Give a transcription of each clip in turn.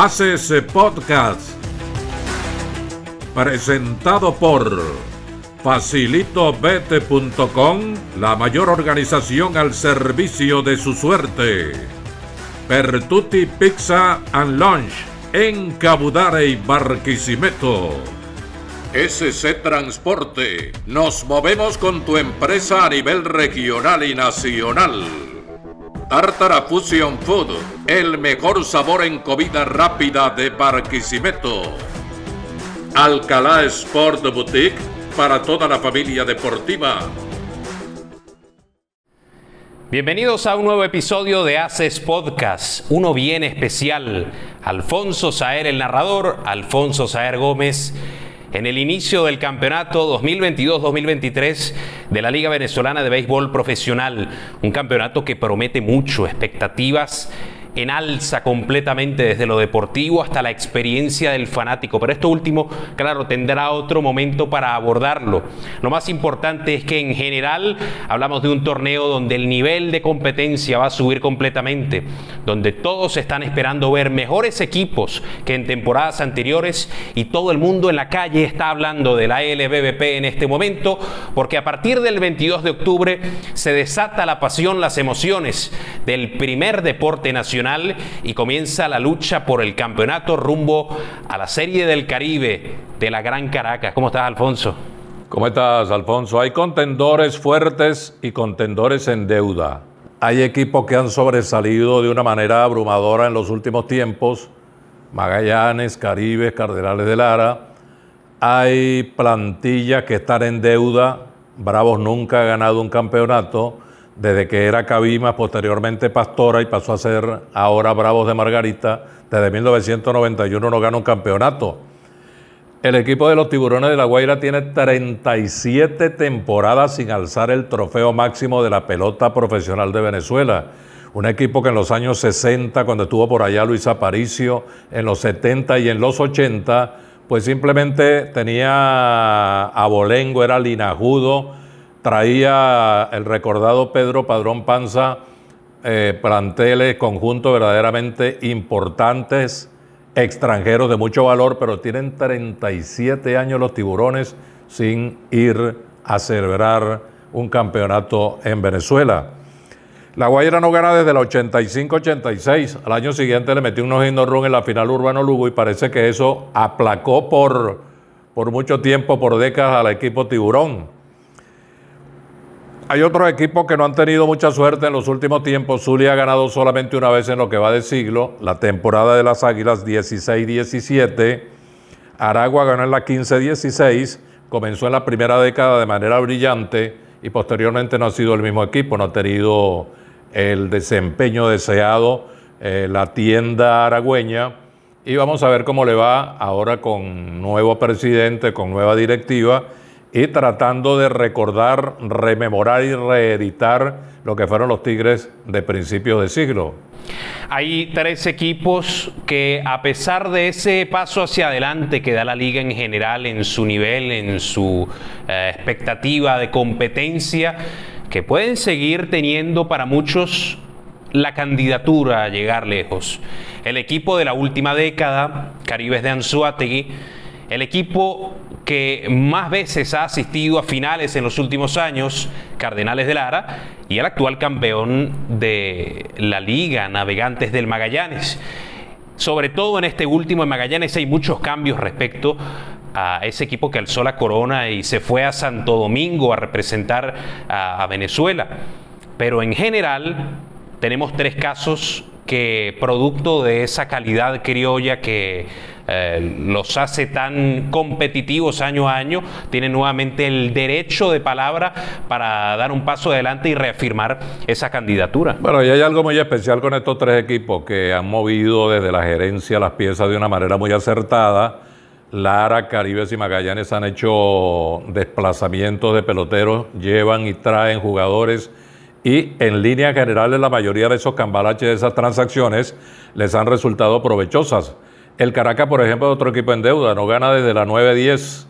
Haces Podcast. Presentado por facilitobete.com, la mayor organización al servicio de su suerte. Pertuti Pizza and Lunch en Cabudare y Barquisimeto. SC Transporte. Nos movemos con tu empresa a nivel regional y nacional. Tartara Fusion Food, el mejor sabor en comida rápida de Barquisimeto. Alcalá Sport Boutique para toda la familia deportiva. Bienvenidos a un nuevo episodio de Haces Podcast, uno bien especial. Alfonso Saer, el narrador, Alfonso Saer Gómez en el inicio del campeonato 2022-2023 de la Liga Venezolana de Béisbol Profesional. Un campeonato que promete mucho, expectativas en alza completamente desde lo deportivo hasta la experiencia del fanático. Pero esto último, claro, tendrá otro momento para abordarlo. Lo más importante es que en general hablamos de un torneo donde el nivel de competencia va a subir completamente, donde todos están esperando ver mejores equipos que en temporadas anteriores y todo el mundo en la calle está hablando de la LBBP en este momento, porque a partir del 22 de octubre se desata la pasión, las emociones del primer deporte nacional y comienza la lucha por el campeonato rumbo a la Serie del Caribe de la Gran Caracas. ¿Cómo estás, Alfonso? ¿Cómo estás, Alfonso? Hay contendores fuertes y contendores en deuda. Hay equipos que han sobresalido de una manera abrumadora en los últimos tiempos. Magallanes, Caribe, Cardenales de Lara. Hay plantillas que están en deuda. Bravos nunca ha ganado un campeonato desde que era Cabima, posteriormente Pastora y pasó a ser ahora Bravos de Margarita, desde 1991 no gana un campeonato. El equipo de los Tiburones de la Guaira tiene 37 temporadas sin alzar el trofeo máximo de la pelota profesional de Venezuela. Un equipo que en los años 60, cuando estuvo por allá Luis Aparicio, en los 70 y en los 80, pues simplemente tenía abolengo, era linajudo, traía el recordado Pedro Padrón Panza eh, planteles, conjuntos verdaderamente importantes, extranjeros de mucho valor, pero tienen 37 años los tiburones sin ir a celebrar un campeonato en Venezuela. La Guaira no gana desde el 85-86. Al año siguiente le metió unos run en la final Urbano Lugo y parece que eso aplacó por, por mucho tiempo, por décadas al equipo tiburón. Hay otros equipos que no han tenido mucha suerte en los últimos tiempos. Zulia ha ganado solamente una vez en lo que va de siglo, la temporada de las Águilas 16-17. Aragua ganó en la 15-16, comenzó en la primera década de manera brillante y posteriormente no ha sido el mismo equipo, no ha tenido el desempeño deseado, eh, la tienda aragüeña. Y vamos a ver cómo le va ahora con nuevo presidente, con nueva directiva y tratando de recordar, rememorar y reeditar lo que fueron los Tigres de principios de siglo. Hay tres equipos que a pesar de ese paso hacia adelante que da la liga en general en su nivel, en su eh, expectativa de competencia, que pueden seguir teniendo para muchos la candidatura a llegar lejos. El equipo de la última década, Caribes de Anzuategui, el equipo que más veces ha asistido a finales en los últimos años, Cardenales de Lara, y el actual campeón de la Liga, Navegantes del Magallanes. Sobre todo en este último en Magallanes hay muchos cambios respecto a ese equipo que alzó la corona y se fue a Santo Domingo a representar a, a Venezuela. Pero en general tenemos tres casos que producto de esa calidad criolla que eh, los hace tan competitivos año a año, tienen nuevamente el derecho de palabra para dar un paso adelante y reafirmar esa candidatura. Bueno, y hay algo muy especial con estos tres equipos que han movido desde la gerencia las piezas de una manera muy acertada. Lara, Caribes y Magallanes han hecho desplazamientos de peloteros, llevan y traen jugadores y en línea general la mayoría de esos cambalaches, de esas transacciones, les han resultado provechosas. El Caracas, por ejemplo, es otro equipo en deuda, no gana desde la 9-10.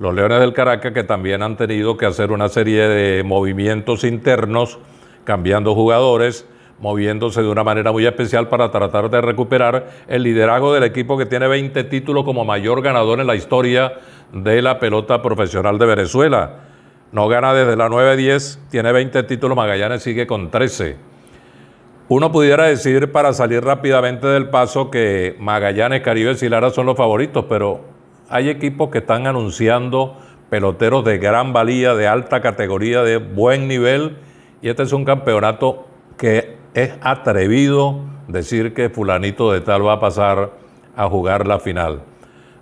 Los Leones del Caracas que también han tenido que hacer una serie de movimientos internos, cambiando jugadores. moviéndose de una manera muy especial para tratar de recuperar el liderazgo del equipo que tiene 20 títulos como mayor ganador en la historia de la pelota profesional de Venezuela. No gana desde la 9-10, tiene 20 títulos, Magallanes sigue con 13. Uno pudiera decir para salir rápidamente del paso que Magallanes, Caribe y Lara son los favoritos, pero hay equipos que están anunciando peloteros de gran valía, de alta categoría, de buen nivel, y este es un campeonato que es atrevido decir que fulanito de tal va a pasar a jugar la final.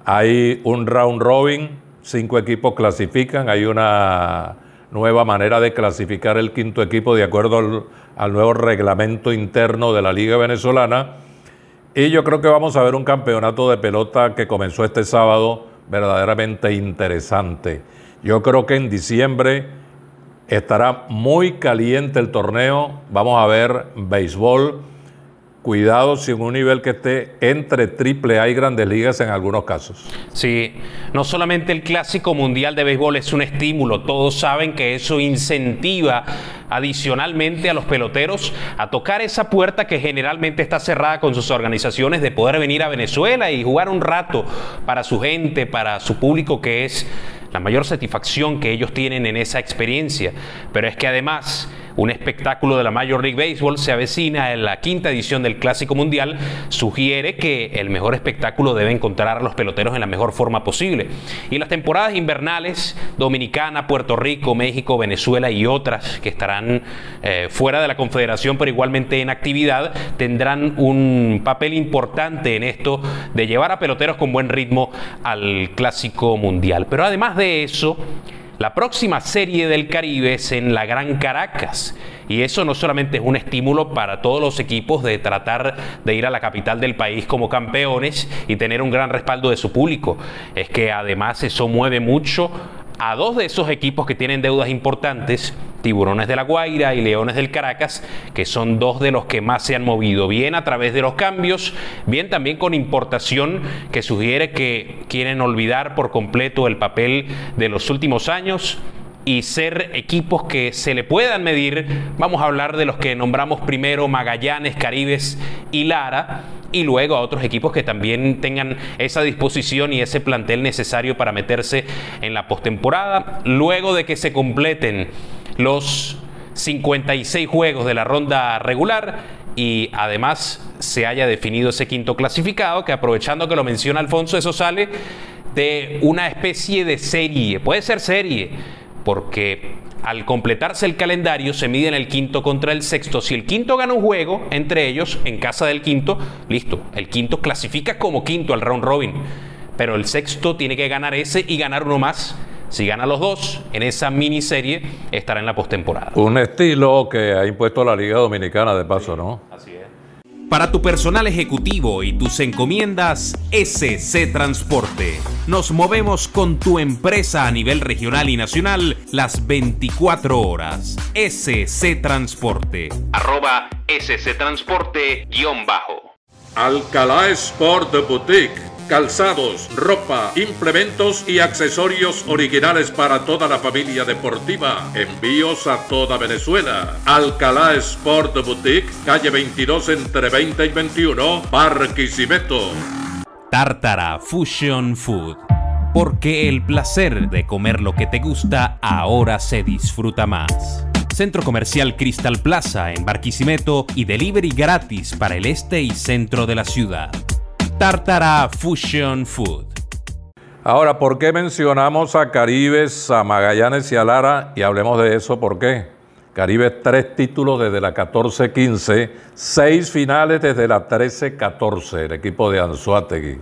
Hay un round robin, cinco equipos clasifican, hay una nueva manera de clasificar el quinto equipo de acuerdo al, nuevo reglamento interno de la Liga Venezolana. Y yo creo que vamos a ver un campeonato de pelota que comenzó este sábado verdaderamente interesante. Yo creo que en diciembre estará muy caliente el torneo. Vamos a ver béisbol. Cuidado si en un nivel que esté entre triple A y grandes ligas en algunos casos. Sí, no solamente el clásico mundial de béisbol es un estímulo, todos saben que eso incentiva adicionalmente a los peloteros a tocar esa puerta que generalmente está cerrada con sus organizaciones de poder venir a Venezuela y jugar un rato para su gente, para su público que es la mayor satisfacción que ellos tienen en esa experiencia. Pero es que además un espectáculo de la Major League Baseball se avecina en la quinta edición del Clásico Mundial, sugiere que el mejor espectáculo debe encontrar a los peloteros en la mejor forma posible. Y las temporadas invernales, Dominicana, Puerto Rico, México, Venezuela y otras que estarán eh, fuera de la Confederación, pero igualmente en actividad, tendrán un papel importante en esto de llevar a peloteros con buen ritmo al Clásico Mundial. Pero además de eso, la próxima serie del Caribe es en la Gran Caracas. Y eso no solamente es un estímulo para todos los equipos de tratar de ir a la capital del país como campeones y tener un gran respaldo de su público, es que además eso mueve mucho a dos de esos equipos que tienen deudas importantes, Tiburones de la Guaira y Leones del Caracas, que son dos de los que más se han movido, bien a través de los cambios, bien también con importación que sugiere que quieren olvidar por completo el papel de los últimos años y ser equipos que se le puedan medir. Vamos a hablar de los que nombramos primero, Magallanes, Caribes y Lara, y luego a otros equipos que también tengan esa disposición y ese plantel necesario para meterse en la postemporada. Luego de que se completen los 56 juegos de la ronda regular y además se haya definido ese quinto clasificado, que aprovechando que lo menciona Alfonso, eso sale de una especie de serie, puede ser serie, porque al completarse el calendario se miden el quinto contra el sexto. Si el quinto gana un juego entre ellos en casa del quinto, listo, el quinto clasifica como quinto al round robin, pero el sexto tiene que ganar ese y ganar uno más. Si gana los dos, en esa miniserie estará en la postemporada. Un estilo que ha impuesto la Liga Dominicana de paso, ¿no? Así es. Para tu personal ejecutivo y tus encomiendas, SC Transporte. Nos movemos con tu empresa a nivel regional y nacional las 24 horas. SC Transporte. Arroba SC Transporte guion bajo. Alcalá Sport Boutique calzados, ropa, implementos y accesorios originales para toda la familia deportiva. Envíos a toda Venezuela. Alcalá Sport Boutique, calle 22 entre 20 y 21, Barquisimeto. Tartara Fusion Food. Porque el placer de comer lo que te gusta ahora se disfruta más. Centro Comercial Cristal Plaza en Barquisimeto y delivery gratis para el este y centro de la ciudad. Tartara Fusion Food. Ahora, ¿por qué mencionamos a Caribes, a Magallanes y a Lara? Y hablemos de eso, ¿por qué? Caribes tres títulos desde la 14-15, seis finales desde la 13-14, el equipo de Anzuategui.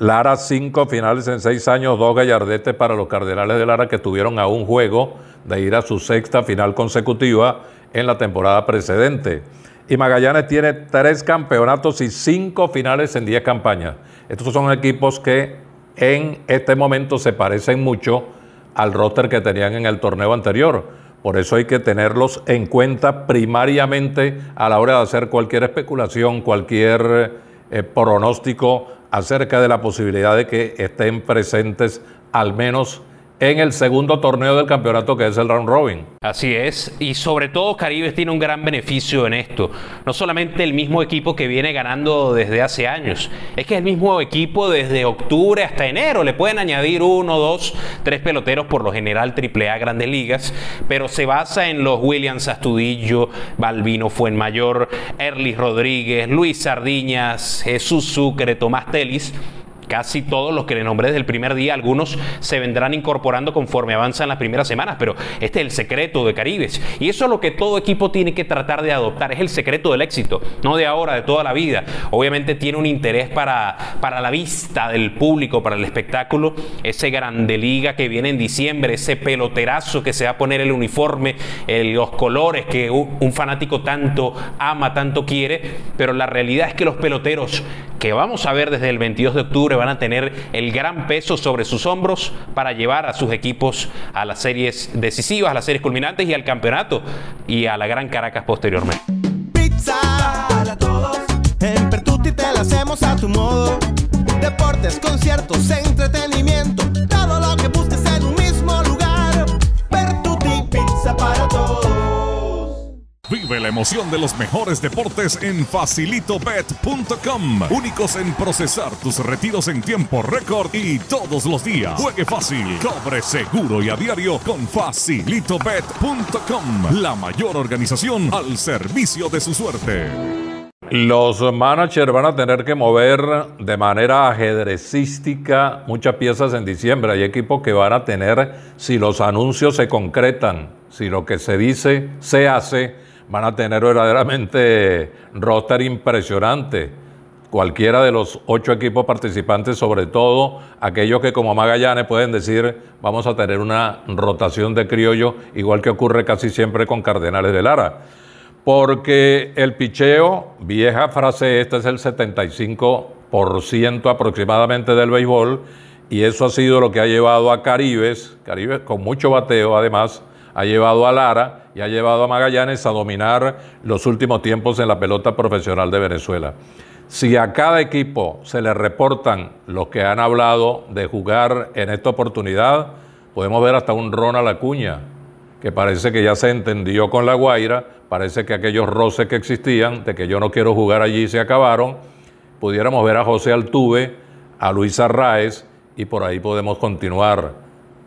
Lara cinco finales en seis años, dos gallardetes para los Cardenales de Lara que tuvieron a un juego de ir a su sexta final consecutiva en la temporada precedente y Magallanes tiene tres campeonatos y cinco finales en diez campañas. Estos son equipos que en este momento se parecen mucho al roster que tenían en el torneo anterior. Por eso hay que tenerlos en cuenta primariamente a la hora de hacer cualquier especulación, cualquier eh, pronóstico acerca de la posibilidad de que estén presentes al menos en el segundo torneo del campeonato que es el round robin. Así es, y sobre todo Caribes tiene un gran beneficio en esto. No solamente el mismo equipo que viene ganando desde hace años, es que es el mismo equipo desde octubre hasta enero. Le pueden añadir uno, dos, tres peloteros por lo general AAA Grandes Ligas, pero se basa en los Williams Astudillo, Balvino Fuenmayor, Erlis Rodríguez, Luis Sardiñas, Jesús Sucre, Tomás Telis casi todos los que le nombré desde el primer día, algunos se vendrán incorporando conforme avanzan las primeras semanas, pero este es el secreto de Caribes. Y eso es lo que todo equipo tiene que tratar de adoptar, es el secreto del éxito, no de ahora, de toda la vida. Obviamente tiene un interés para, para la vista del público, para el espectáculo, ese grande liga que viene en diciembre, ese peloterazo que se va a poner el uniforme, los colores que un fanático tanto ama, tanto quiere, pero la realidad es que los peloteros que vamos a ver desde el 22 de octubre van a tener el gran peso sobre sus hombros para llevar a sus equipos a las series decisivas, a las series culminantes y al campeonato y a la Gran Caracas posteriormente. Pizza para todos, en Pertuti te la hacemos a tu modo. Deportes, conciertos, entretenimiento, Vive la emoción de los mejores deportes en facilitobet.com. Únicos en procesar tus retiros en tiempo récord y todos los días. Juegue fácil, cobre seguro y a diario con facilitobet.com. La mayor organización al servicio de su suerte. Los managers van a tener que mover de manera ajedrecística muchas piezas en diciembre. Hay equipos que van a tener, si los anuncios se concretan, si lo que se dice se hace, van a tener verdaderamente roster impresionante. Cualquiera de los ocho equipos participantes, sobre todo aquellos que como Magallanes pueden decir vamos a tener una rotación de criollo, igual que ocurre casi siempre con Cardenales de Lara. Porque el picheo, vieja frase, este es el 75% aproximadamente del béisbol, y eso ha sido lo que ha llevado a Caribes, Caribes con mucho bateo además, ha llevado a Lara y ha llevado a Magallanes a dominar los últimos tiempos en la pelota profesional de Venezuela. Si a cada equipo se le reportan los que han hablado de jugar en esta oportunidad, podemos ver hasta un Ronald Acuña, que parece que ya se entendió con la Guaira, parece que aquellos roces que existían, de que yo no quiero jugar allí, se acabaron. Pudiéramos ver a José Altuve, a Luis Arraez, y por ahí podemos continuar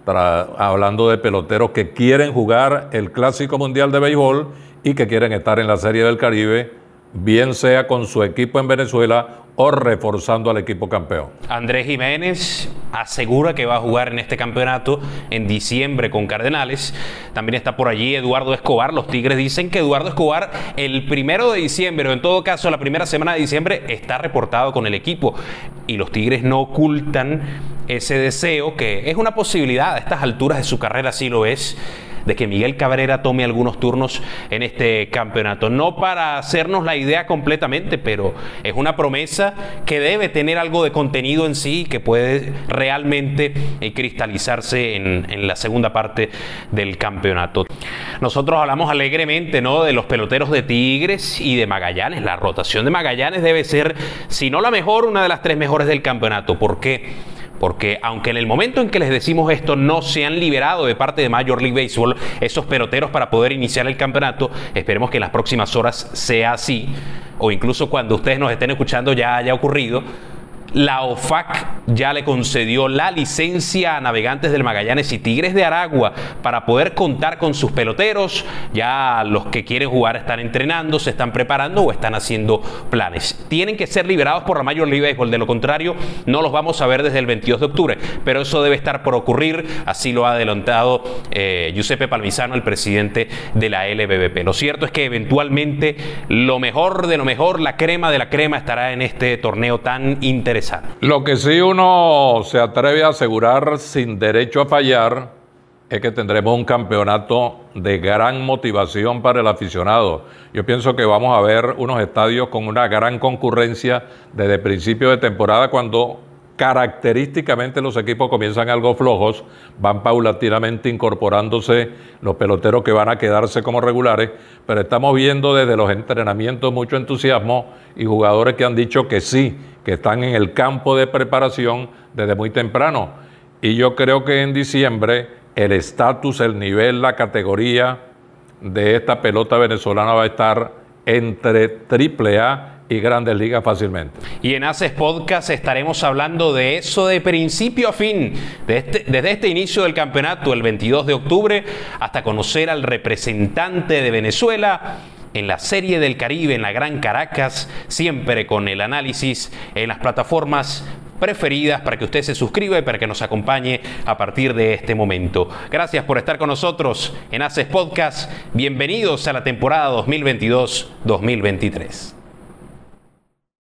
hablando de peloteros que quieren jugar el Clásico Mundial de Béisbol y que quieren estar en la Serie del Caribe, bien sea con su equipo en Venezuela o reforzando al equipo campeón. Andrés Jiménez asegura que va a jugar en este campeonato en diciembre con Cardenales. También está por allí Eduardo Escobar. Los Tigres dicen que Eduardo Escobar el primero de diciembre o en todo caso la primera semana de diciembre está reportado con el equipo. Y los Tigres no ocultan ese deseo que es una posibilidad a estas alturas de su carrera, si lo es de que Miguel Cabrera tome algunos turnos en este campeonato. No para hacernos la idea completamente, pero es una promesa que debe tener algo de contenido en sí que puede realmente eh, cristalizarse en, en la segunda parte del campeonato. Nosotros hablamos alegremente ¿no? de los peloteros de Tigres y de Magallanes. La rotación de Magallanes debe ser, si no la mejor, una de las tres mejores del campeonato. ¿Por qué? Porque aunque en el momento en que les decimos esto no se han liberado de parte de Major League Baseball esos peloteros para poder iniciar el campeonato, esperemos que en las próximas horas sea así, o incluso cuando ustedes nos estén escuchando ya haya ocurrido la OFAC ya le concedió la licencia a navegantes del Magallanes y Tigres de Aragua para poder contar con sus peloteros. Ya los que quieren jugar están entrenando, se están preparando o están haciendo planes. Tienen que ser liberados por la Major League Baseball, de lo contrario no los vamos a ver desde el 22 de octubre, pero eso debe estar por ocurrir, así lo ha adelantado eh, Giuseppe Palmisano, el presidente de la LBBP. Lo cierto es que eventualmente lo mejor de lo mejor, la crema de la crema estará en este torneo tan interesante lo que sí uno se atreve a asegurar sin derecho a fallar es que tendremos un campeonato de gran motivación para el aficionado. Yo pienso que vamos a ver unos estadios con una gran concurrencia desde principio de temporada cuando característicamente los equipos comienzan algo flojos, van paulatinamente incorporándose los peloteros que van a quedarse como regulares, pero estamos viendo desde los entrenamientos mucho entusiasmo y jugadores que han dicho que sí, que están en el campo de preparación desde muy temprano. Y yo creo que en diciembre el estatus, el nivel, la categoría de esta pelota venezolana va a estar entre triple A y grandes ligas fácilmente. Y en Haces Podcast estaremos hablando de eso de principio a fin, este, desde este inicio del campeonato, el 22 de octubre, hasta conocer al representante de Venezuela en la Serie del Caribe, en la Gran Caracas, siempre con el análisis en las plataformas preferidas para que usted se suscriba y para que nos acompañe a partir de este momento. Gracias por estar con nosotros en Haces Podcast. Bienvenidos a la temporada 2022-2023.